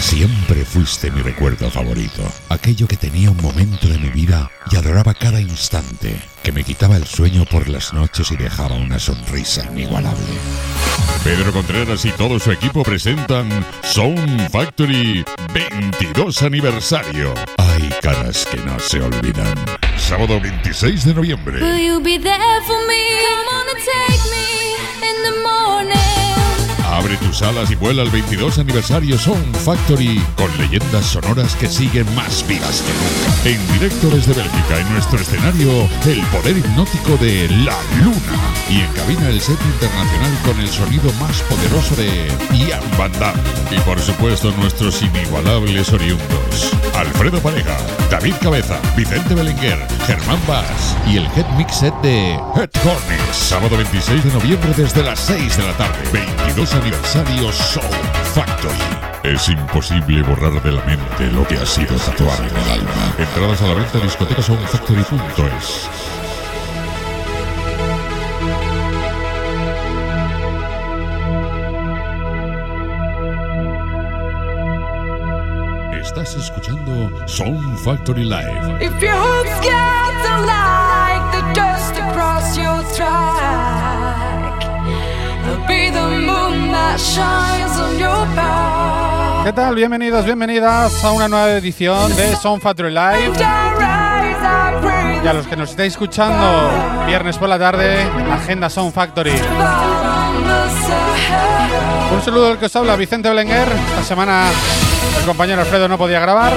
Siempre fuiste mi recuerdo favorito, aquello que tenía un momento de mi vida y adoraba cada instante, que me quitaba el sueño por las noches y dejaba una sonrisa inigualable. Pedro Contreras y todo su equipo presentan Sound Factory 22 aniversario. Hay caras que no se olvidan. Sábado 26 de noviembre. Will you be there for me? Come on and take me. Abre tus alas y vuela al 22 aniversario Sound Factory con leyendas sonoras que siguen más vivas que nunca. En directo desde Bélgica, en nuestro escenario, el poder hipnótico de La Luna. Y en cabina el set internacional con el sonido más poderoso de Ian Van Damme. Y por supuesto nuestros inigualables oriundos. Alfredo Pareja, David Cabeza, Vicente Belenguer, Germán Vaz y el head mix set de Head Corners. Sábado 26 de noviembre desde las 6 de la tarde. 22 aniversario Soul Factory. Es imposible borrar de la mente lo que ha sido tatuado en el alma. Entradas a la venta en discotecasoundfactory.es. Estás escuchando Sound Factory Live. If your hooks get like the dust across your track, ¿Qué tal? Bienvenidos, bienvenidas a una nueva edición de Sound Factory Live. Y a los que nos estáis escuchando viernes por la tarde, Agenda Sound Factory. Un saludo al que os habla Vicente Belenguer. Esta semana el compañero Alfredo no podía grabar.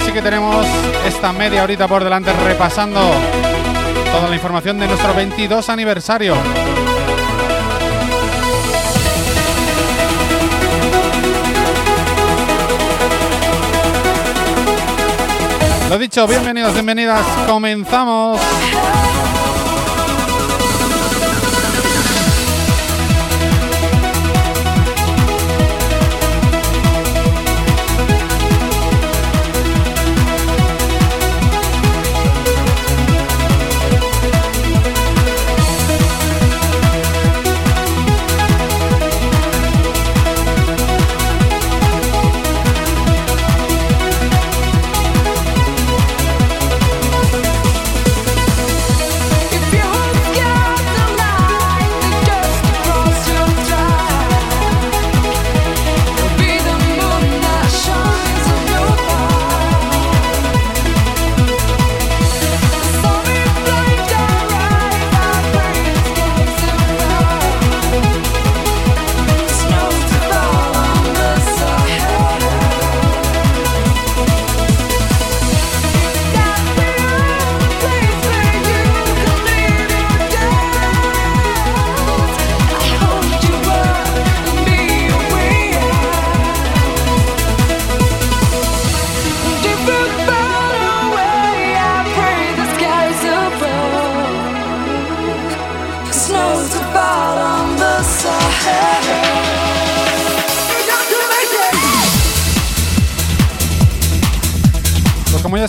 Así que tenemos esta media horita por delante repasando toda la información de nuestro 22 aniversario. Lo dicho, bienvenidos, bienvenidas. Comenzamos.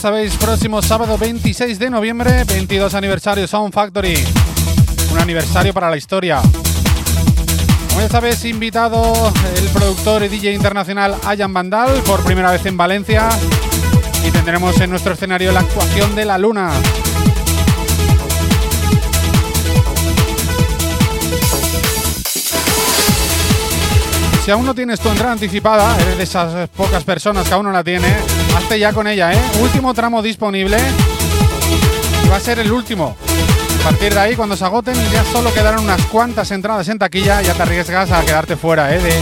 Sabéis, próximo sábado 26 de noviembre, 22 aniversario Sound Factory. Un aniversario para la historia. Como ya sabéis, invitado el productor y DJ internacional Ayan Vandal por primera vez en Valencia. Y tendremos en nuestro escenario la actuación de la luna. Si aún no tienes tu entrada anticipada, eres de esas pocas personas que aún no la tiene, hazte ya con ella, ¿eh? Último tramo disponible. Va a ser el último. A partir de ahí, cuando se agoten, ya solo quedarán unas cuantas entradas en taquilla, ya te arriesgas a quedarte fuera, ¿eh? De,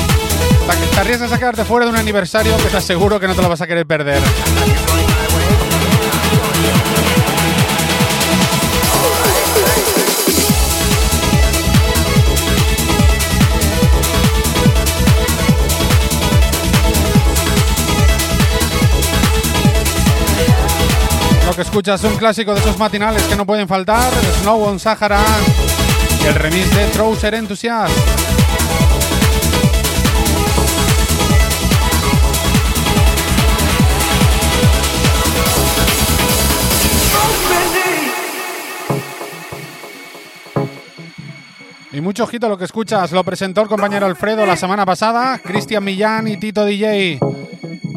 te arriesgas a quedarte fuera de un aniversario que te aseguro que no te lo vas a querer perder. Que escuchas es un clásico de esos matinales que no pueden faltar, Snow on Sahara y el remix de Trouser Enthusiast. Y mucho ojito lo que escuchas. Lo presentó el compañero Alfredo la semana pasada. Cristian Millán y Tito DJ.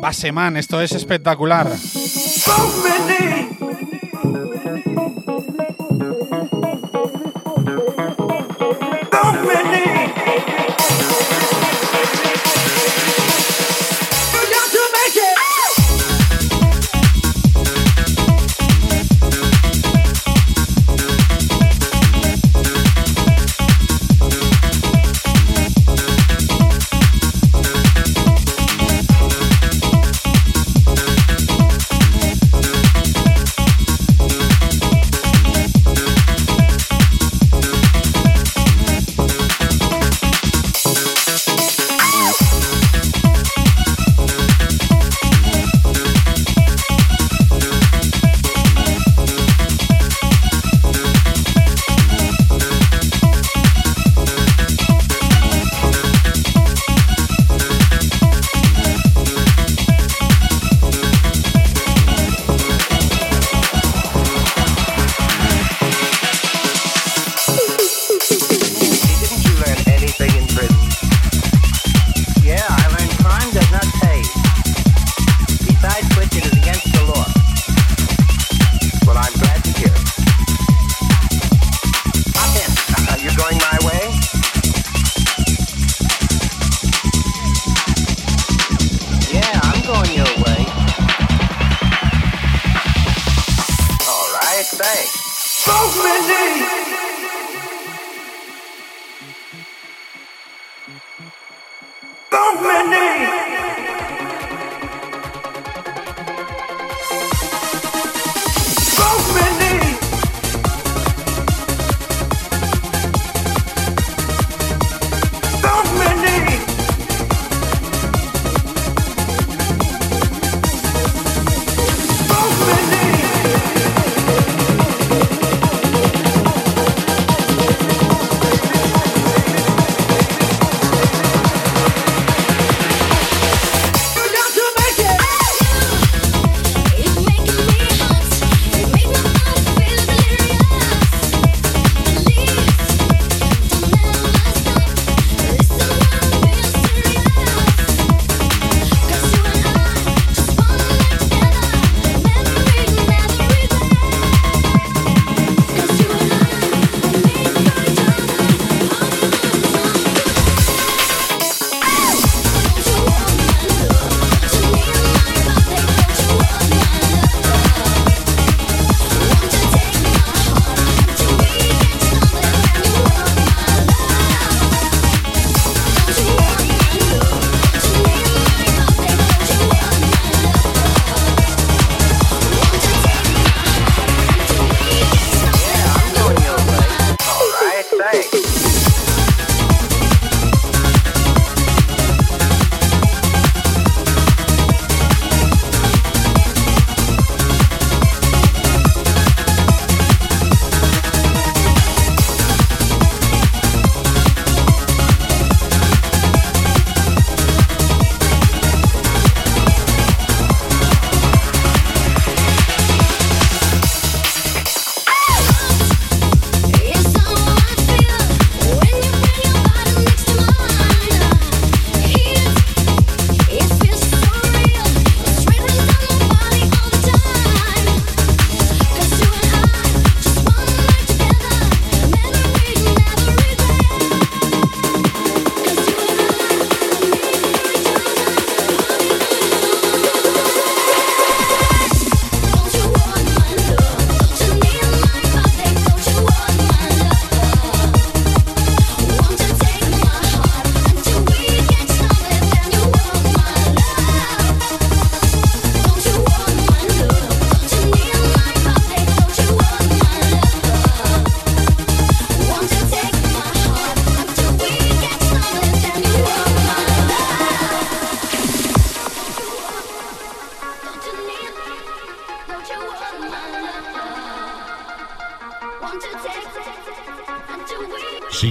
Baseman, esto es espectacular.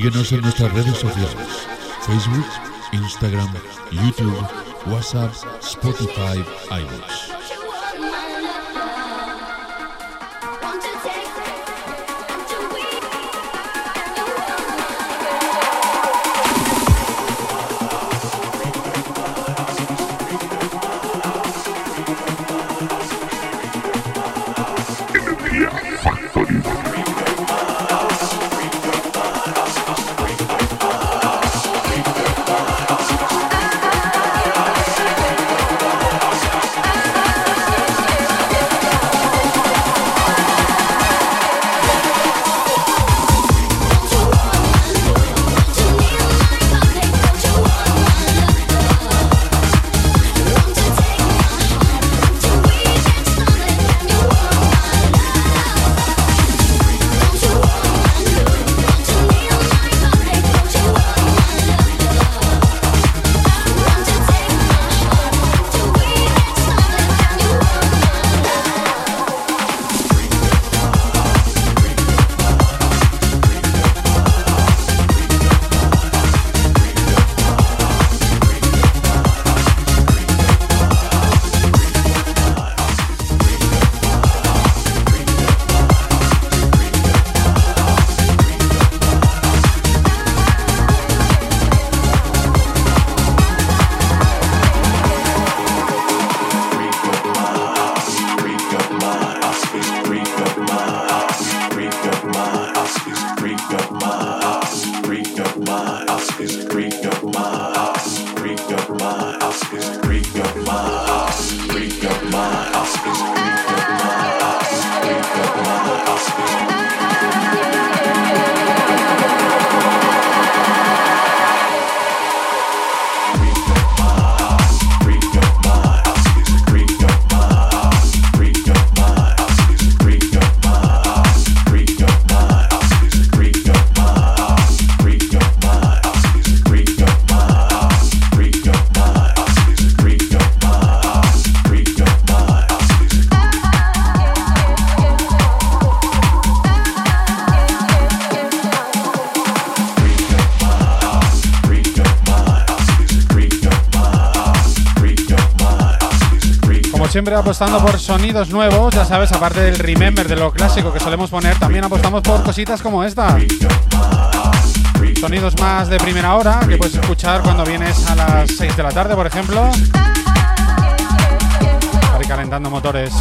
Síguenos en nuestras redes sociales, Facebook, Instagram, YouTube, WhatsApp, Spotify, iVoox. Siempre apostando por sonidos nuevos, ya sabes, aparte del remember de lo clásico que solemos poner, también apostamos por cositas como esta. Sonidos más de primera hora que puedes escuchar cuando vienes a las 6 de la tarde, por ejemplo. Para ir calentando motores.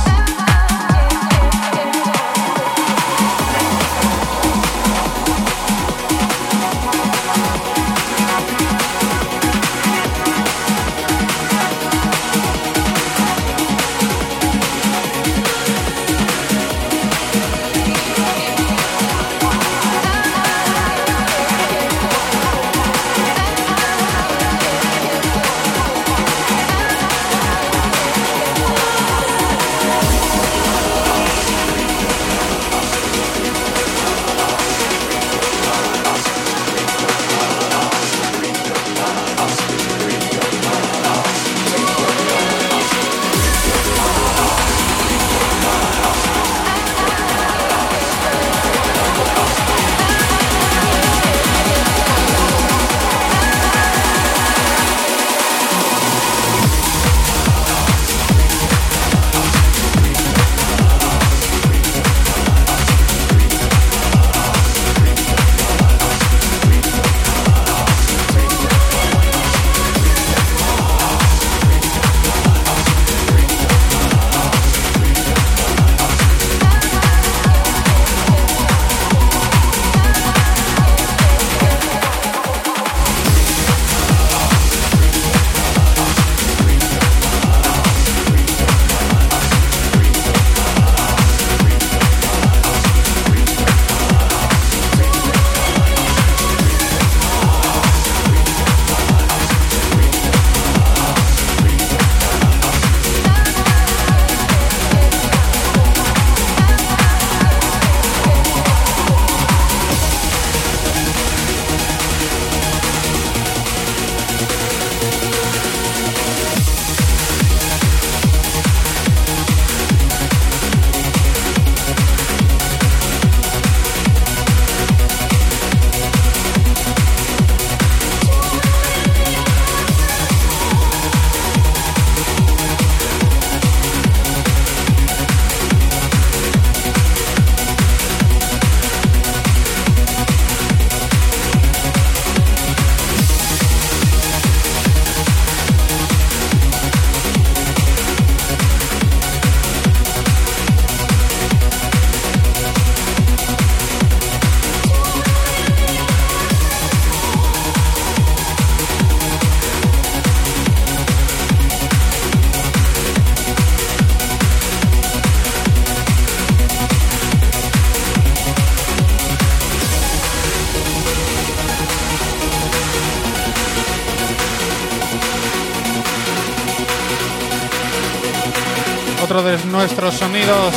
Nuestros sonidos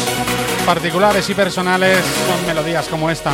particulares y personales son melodías como esta.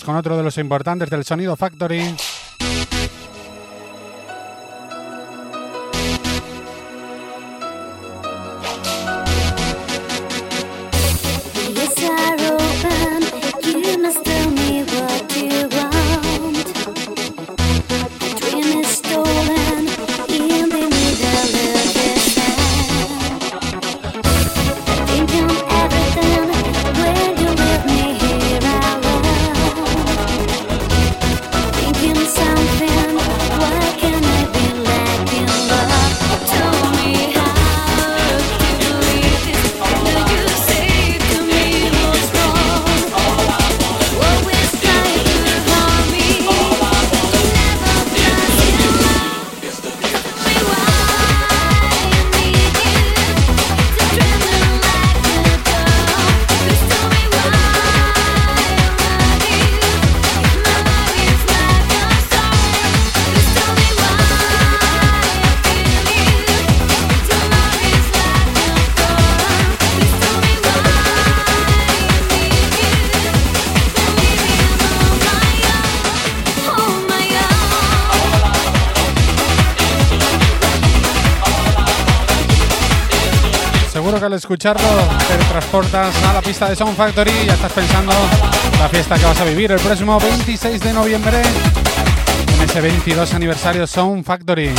Con otro de los importantes del Sonido Factory. Al escucharlo te transportas a la pista de Sound Factory y ya estás pensando la fiesta que vas a vivir el próximo 26 de noviembre en ese 22 aniversario Sound Factory.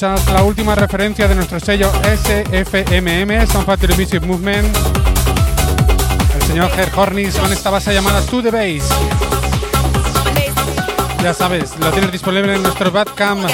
La última referencia de nuestro sello SFMM, Sound Factory Music Movement. El señor Ger Hornis con esta base llamada To The Base. Ya sabes, lo tienes disponible en nuestro Badcam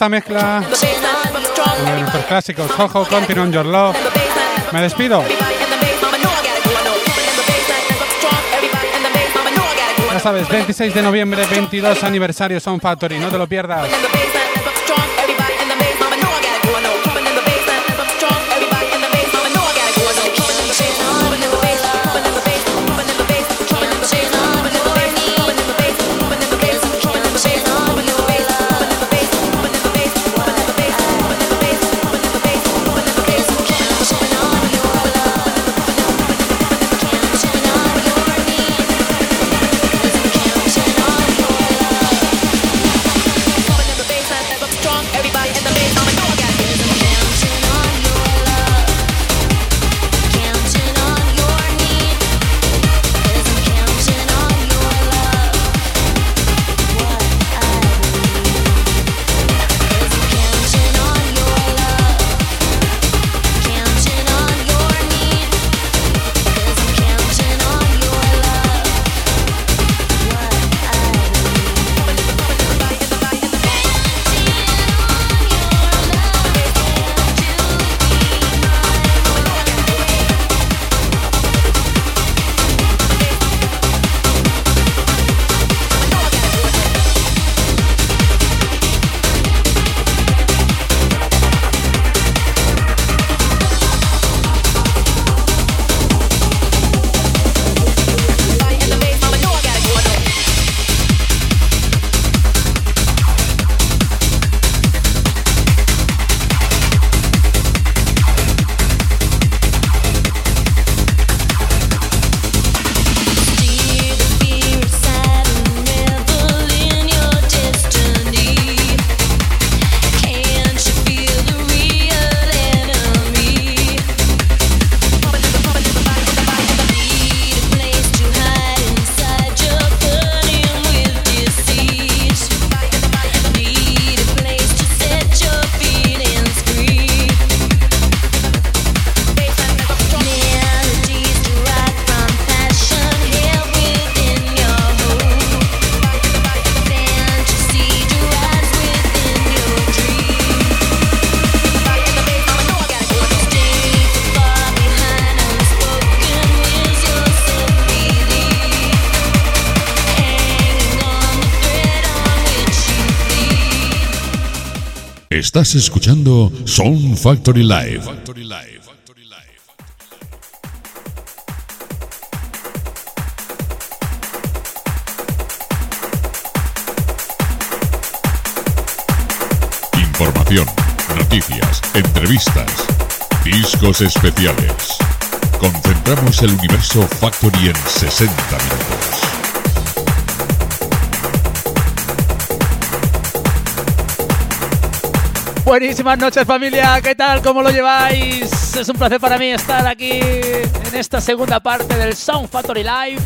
esta mezcla nuestros clásicos Jojo, Continue on Your Love. Me despido. Ya sabes, 26 de noviembre, 22 aniversario Sound Factory, no te lo pierdas. Estás escuchando Sound Factory Live. Información, noticias, entrevistas, discos especiales. Concentramos el universo Factory en 60 minutos. Buenísimas noches familia, ¿qué tal? ¿Cómo lo lleváis? Es un placer para mí estar aquí en esta segunda parte del Sound Factory Live.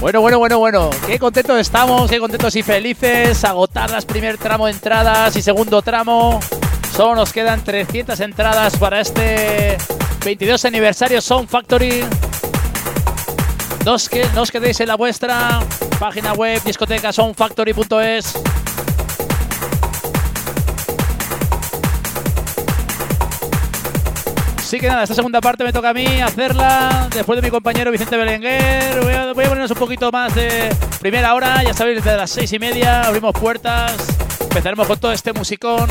Bueno, bueno, bueno, bueno, qué contentos estamos, qué contentos y felices. Agotadas primer tramo entradas y segundo tramo. Solo nos quedan 300 entradas para este 22 aniversario Sound Factory. No no os quedéis en la vuestra página web discoteca Así que nada, esta segunda parte me toca a mí hacerla después de mi compañero Vicente Belenguer. Voy a, ponernos un poquito más de primera hora, ya sabéis, desde las seis y media abrimos puertas, empezaremos con todo este musicón.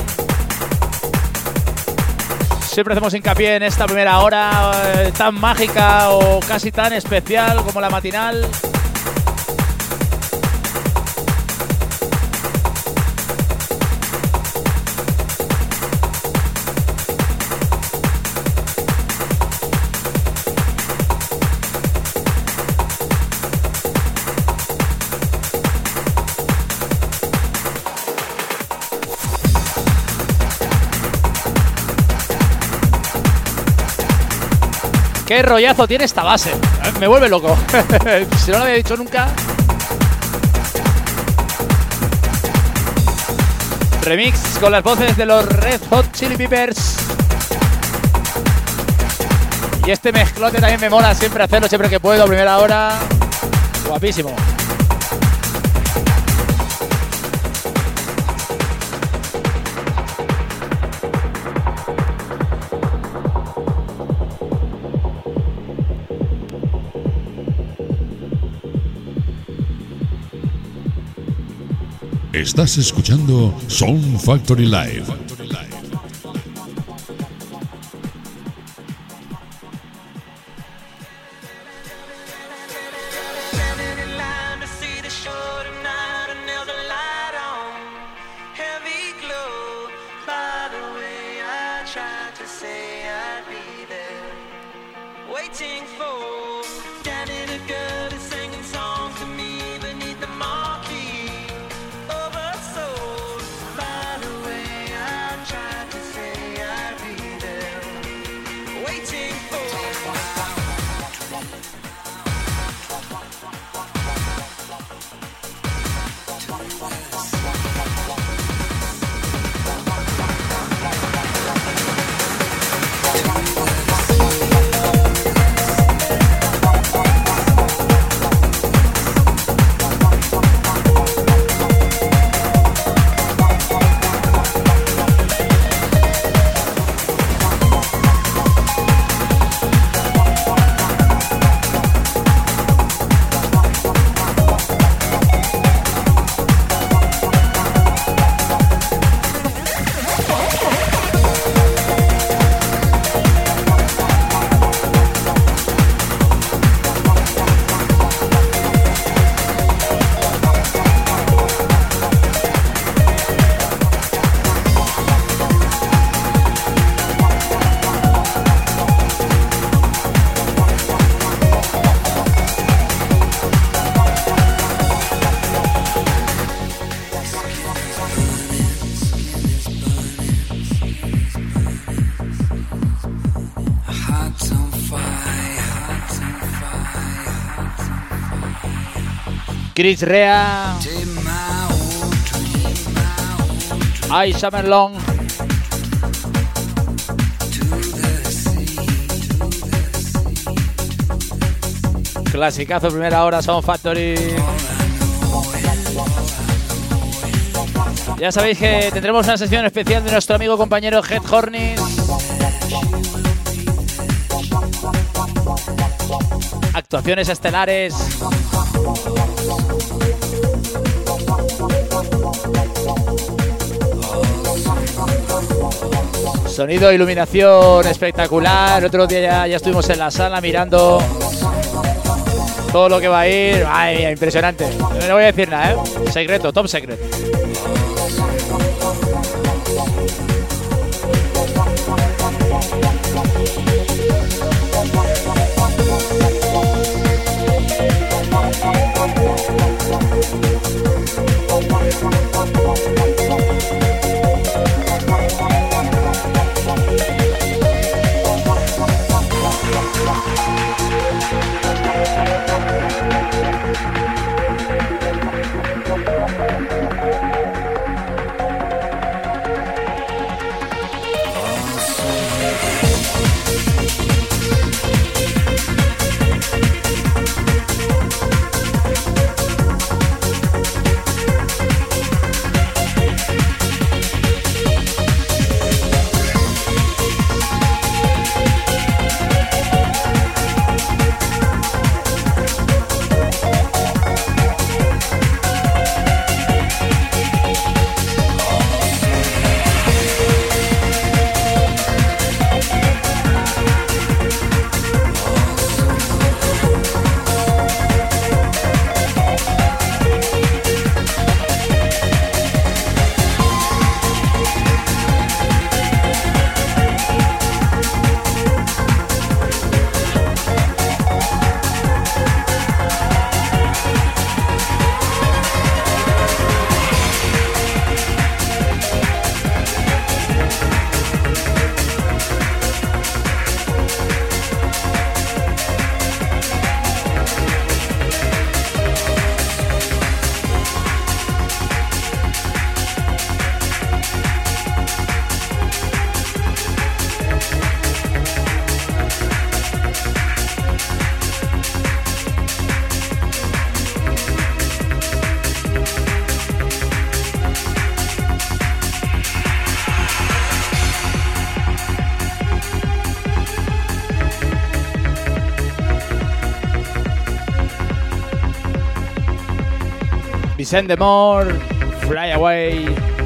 Siempre hacemos hincapié en esta primera hora eh, tan mágica o casi tan especial como la matinal. Qué rollazo tiene esta base. Me vuelve loco. si no lo había dicho nunca. Remix con las voces de los Red Hot Chili Peppers. Y este mezclote también me mola siempre hacerlo, siempre que puedo, primera hora. Guapísimo. Estás escuchando Sound Factory Live. Chris Rea. Long. Clasicazo primera hora, Sound Factory. Ya sabéis que tendremos una sesión especial de nuestro amigo compañero Head Hornis. Actuaciones estelares. Sonido, iluminación espectacular. El otro día ya, ya estuvimos en la sala mirando todo lo que va a ir. Ay, impresionante. No voy a decir nada, ¿eh? Secreto, top secret. Send Them All, Fly Away.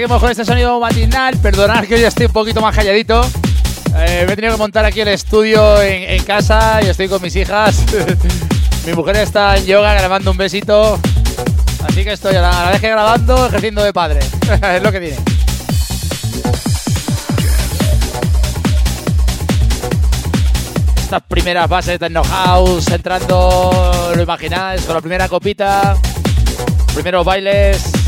Seguimos con este sonido matinal. Perdonad que hoy estoy un poquito más calladito. Eh, me he tenido que montar aquí el estudio en, en casa y estoy con mis hijas. Mi mujer está en yoga grabando un besito. Así que estoy a la, a la vez que grabando, ejerciendo de padre. es lo que tiene. Estas primeras bases de Techno House entrando, lo imagináis, con la primera copita, primeros bailes.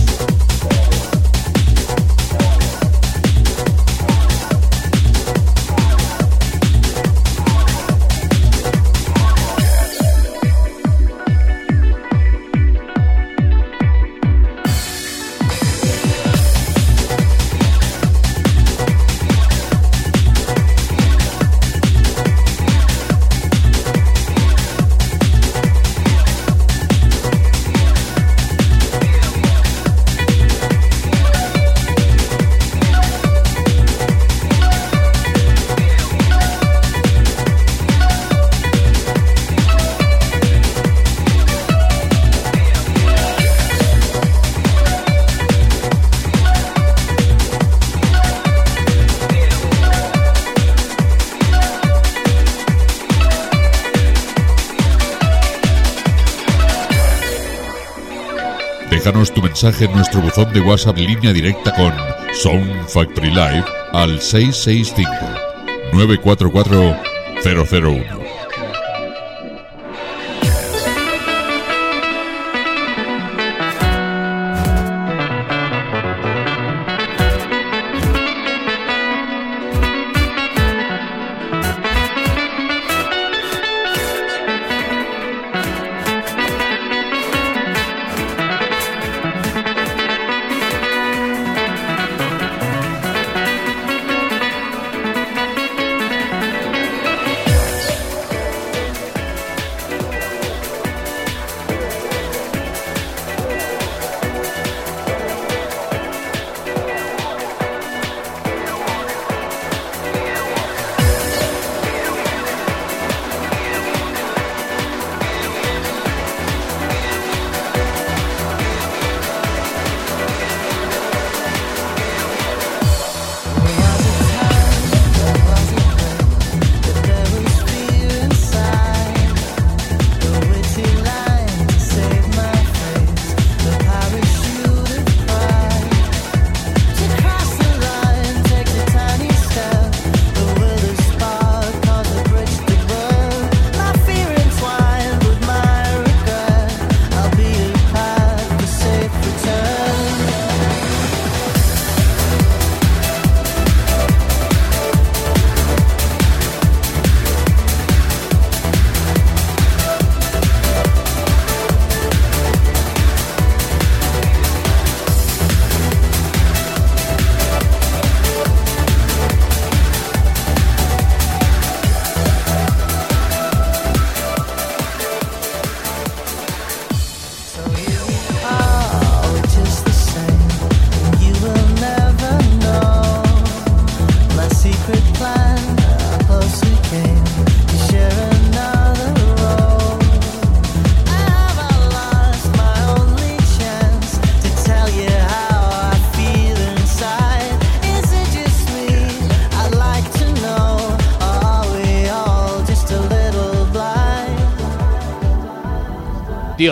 Mensaje en nuestro buzón de WhatsApp línea directa con Sound Factory Live al 665 944 001.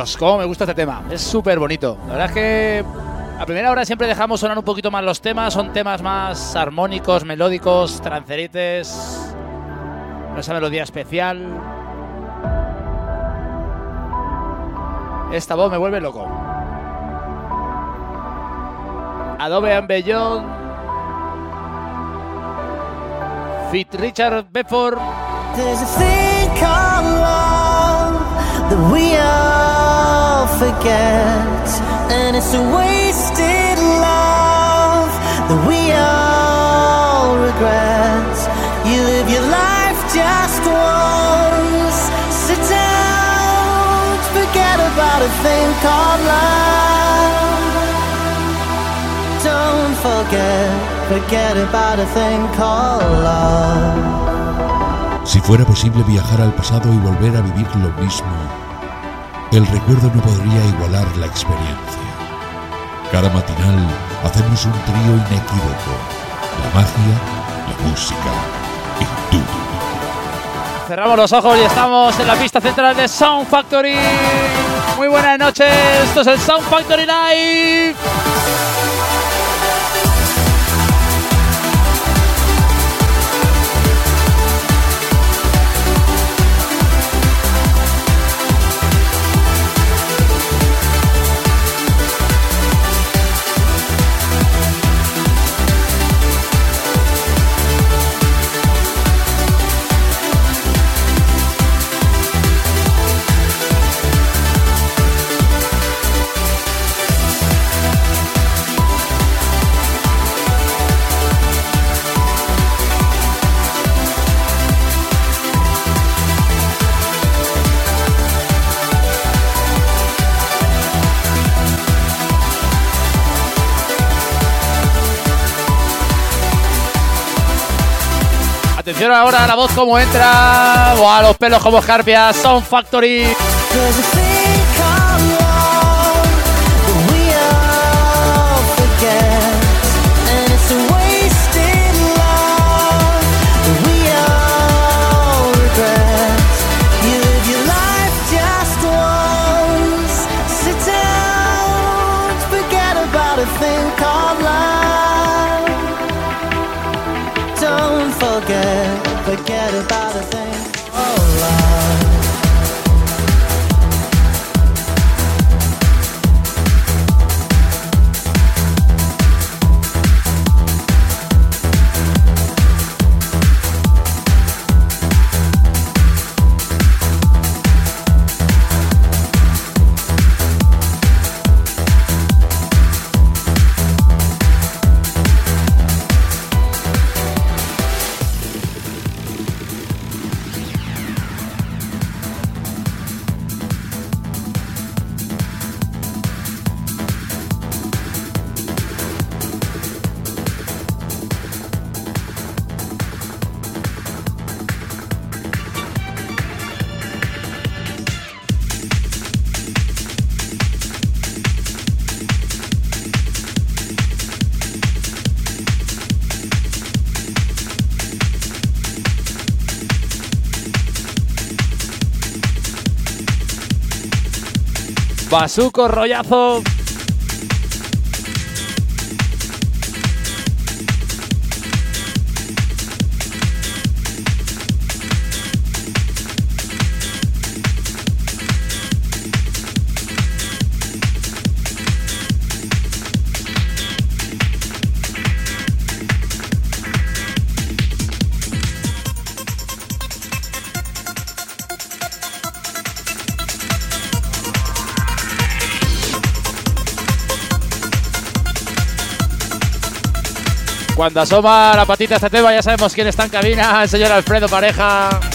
Dios, cómo me gusta este tema. Es súper bonito. La verdad es que a primera hora siempre dejamos sonar un poquito más los temas. Son temas más armónicos, melódicos, trancerites. Esa melodía especial. Esta voz me vuelve loco. Adobe Beyond. Fit Richard Bedford. Forget, and it's a wasted love that we all regret. You live your life just once, so don't forget about a thing called love. Don't forget, forget about a thing called love. Si fuera posible viajar al pasado y volver a vivir lo mismo, el recuerdo no podría igualar la experiencia. Cada matinal hacemos un trío inequívoco. La magia, la música y tú. Cerramos los ojos y estamos en la pista central de Sound Factory. Muy buenas noches, esto es el Sound Factory Live. Atención ahora a la voz como entra. Buah, los pelos como escarpias. Sound Factory. Forget about a thing Basuco, rollazo. Cuando asoma la patita este tema ya sabemos quién está en cabina, el señor Alfredo Pareja.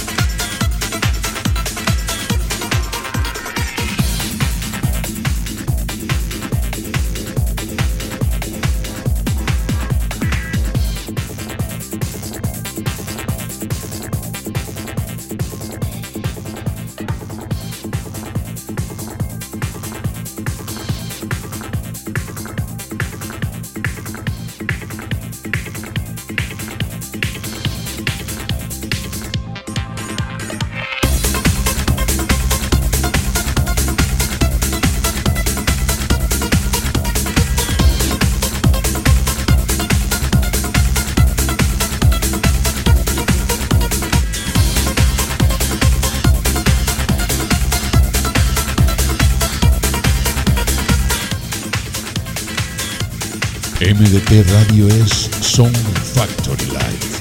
MDT Radio es Sound Factory Live.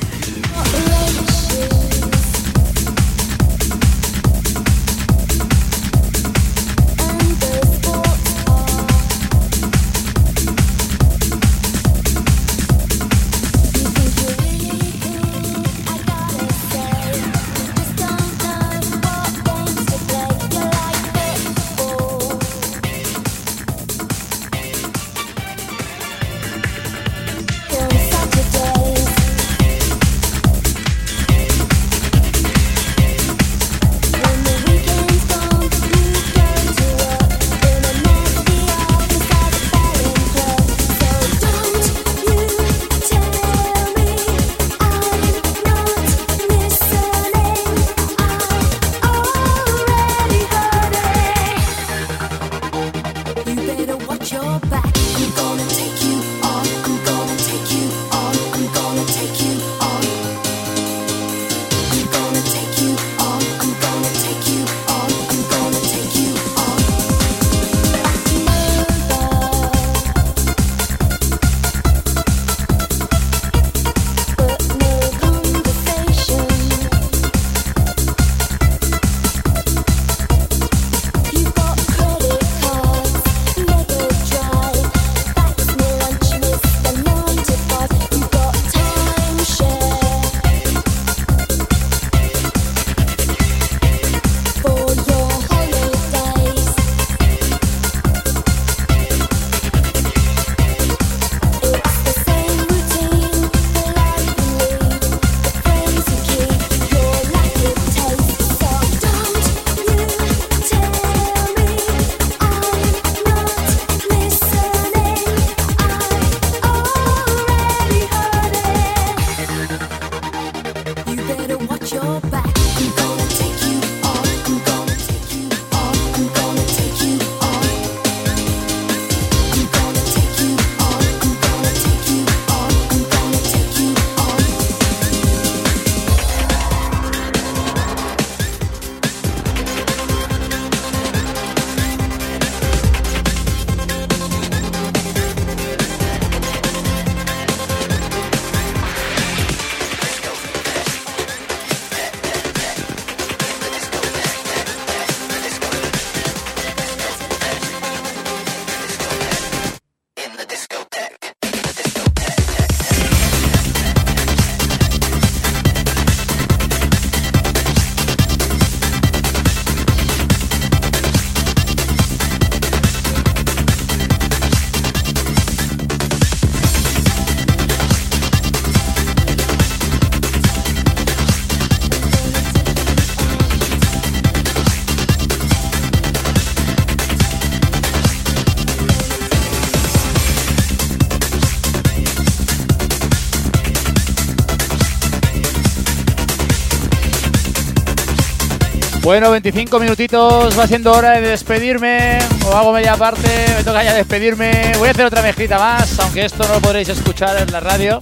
Bueno, 25 minutitos, va siendo hora de despedirme. O hago media parte, me toca ya despedirme. Voy a hacer otra mezclita más, aunque esto no lo podréis escuchar en la radio.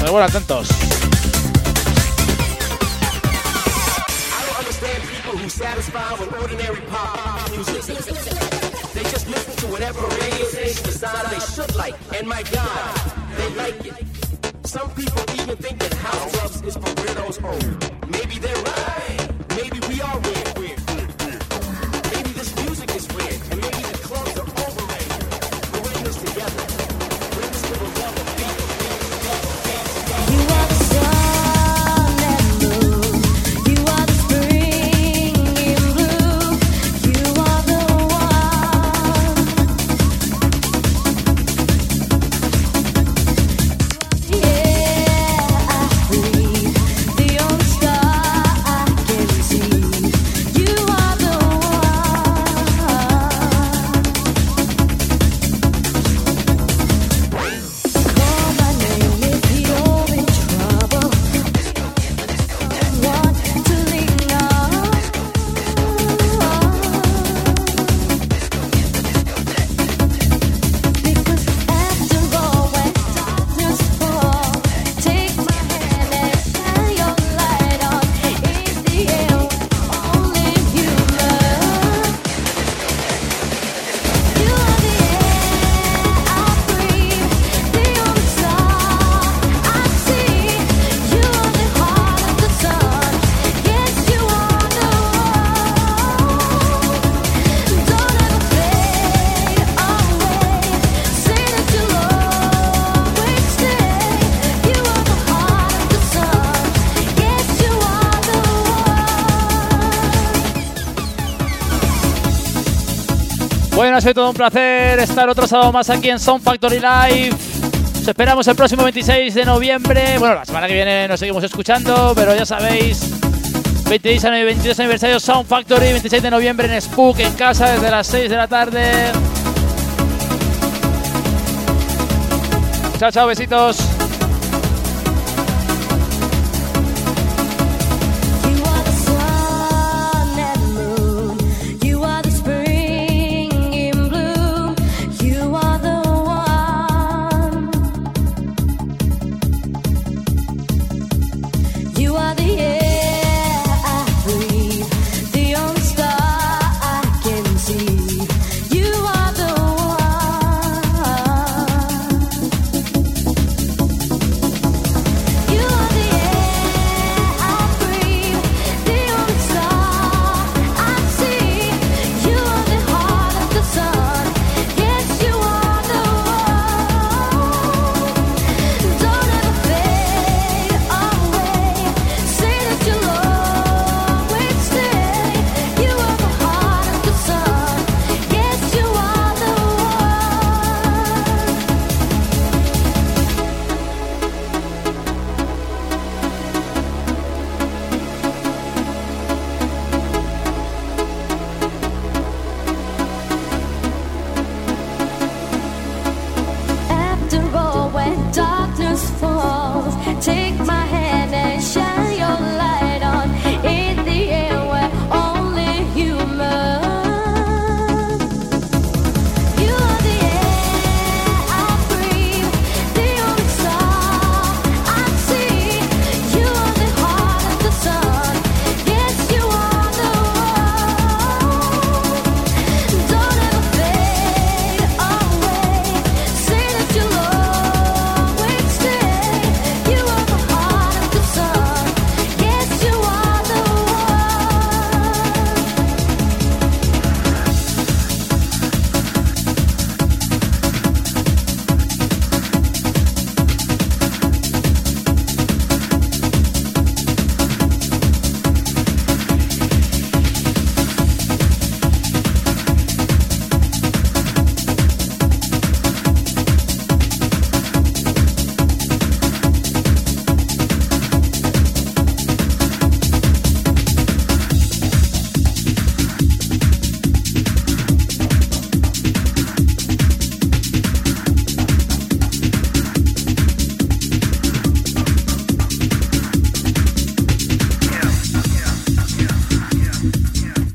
Pero bueno, atentos. Some people even think that house clubs is for weirdos only. Maybe they're right. Maybe we are weird. Maybe this music is weird. And maybe Bueno, ha sido todo un placer estar otro sábado más aquí en Sound Factory Live. Os esperamos el próximo 26 de noviembre. Bueno, la semana que viene nos seguimos escuchando, pero ya sabéis, 26 aniv- 22 aniversario Sound Factory, 26 de noviembre en Spook, en casa, desde las 6 de la tarde. Chao, chao, besitos.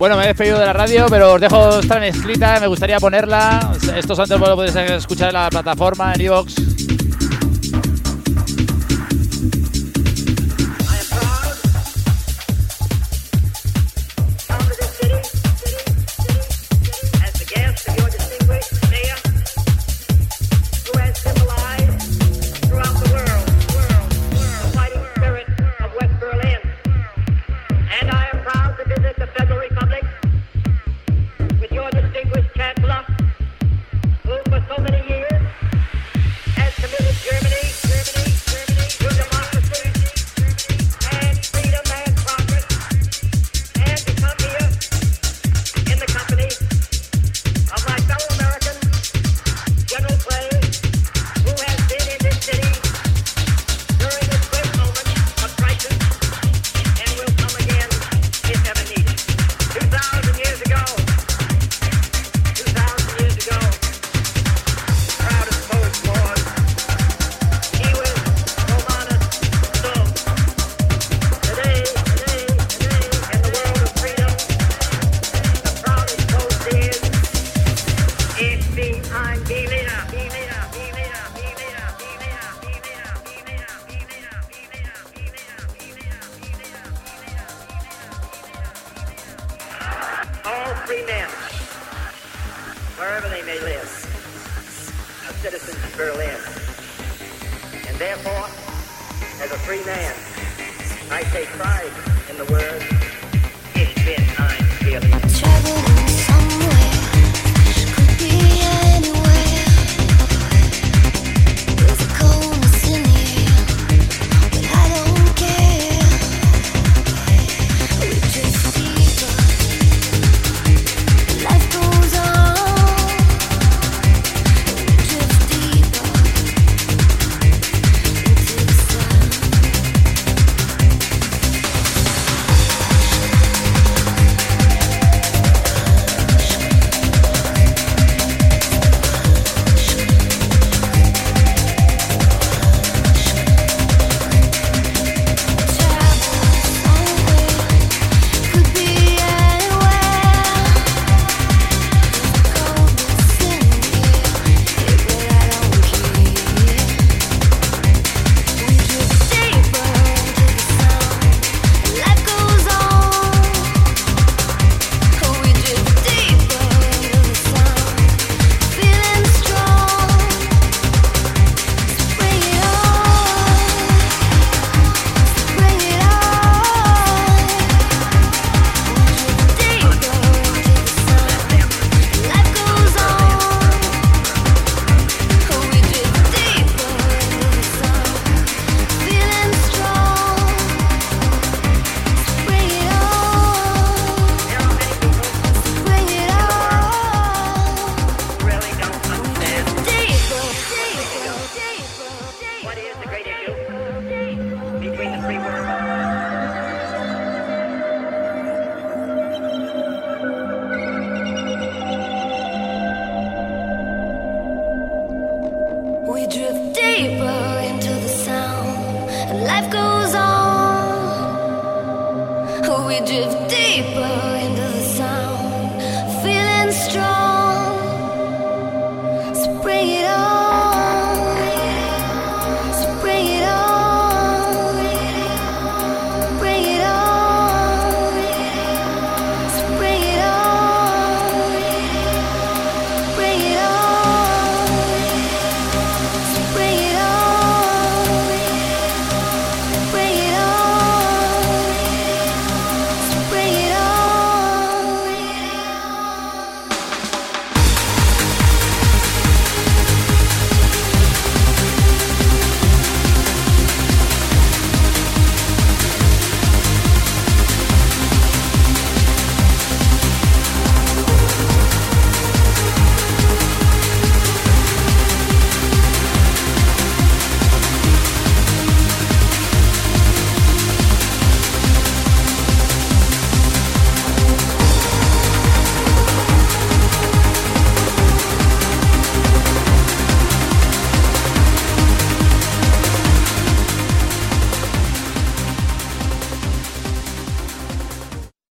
Bueno, me he despedido de la radio, pero os dejo esta mezclita, me gustaría ponerla. Estos antes lo podéis escuchar en la plataforma, en iVoox.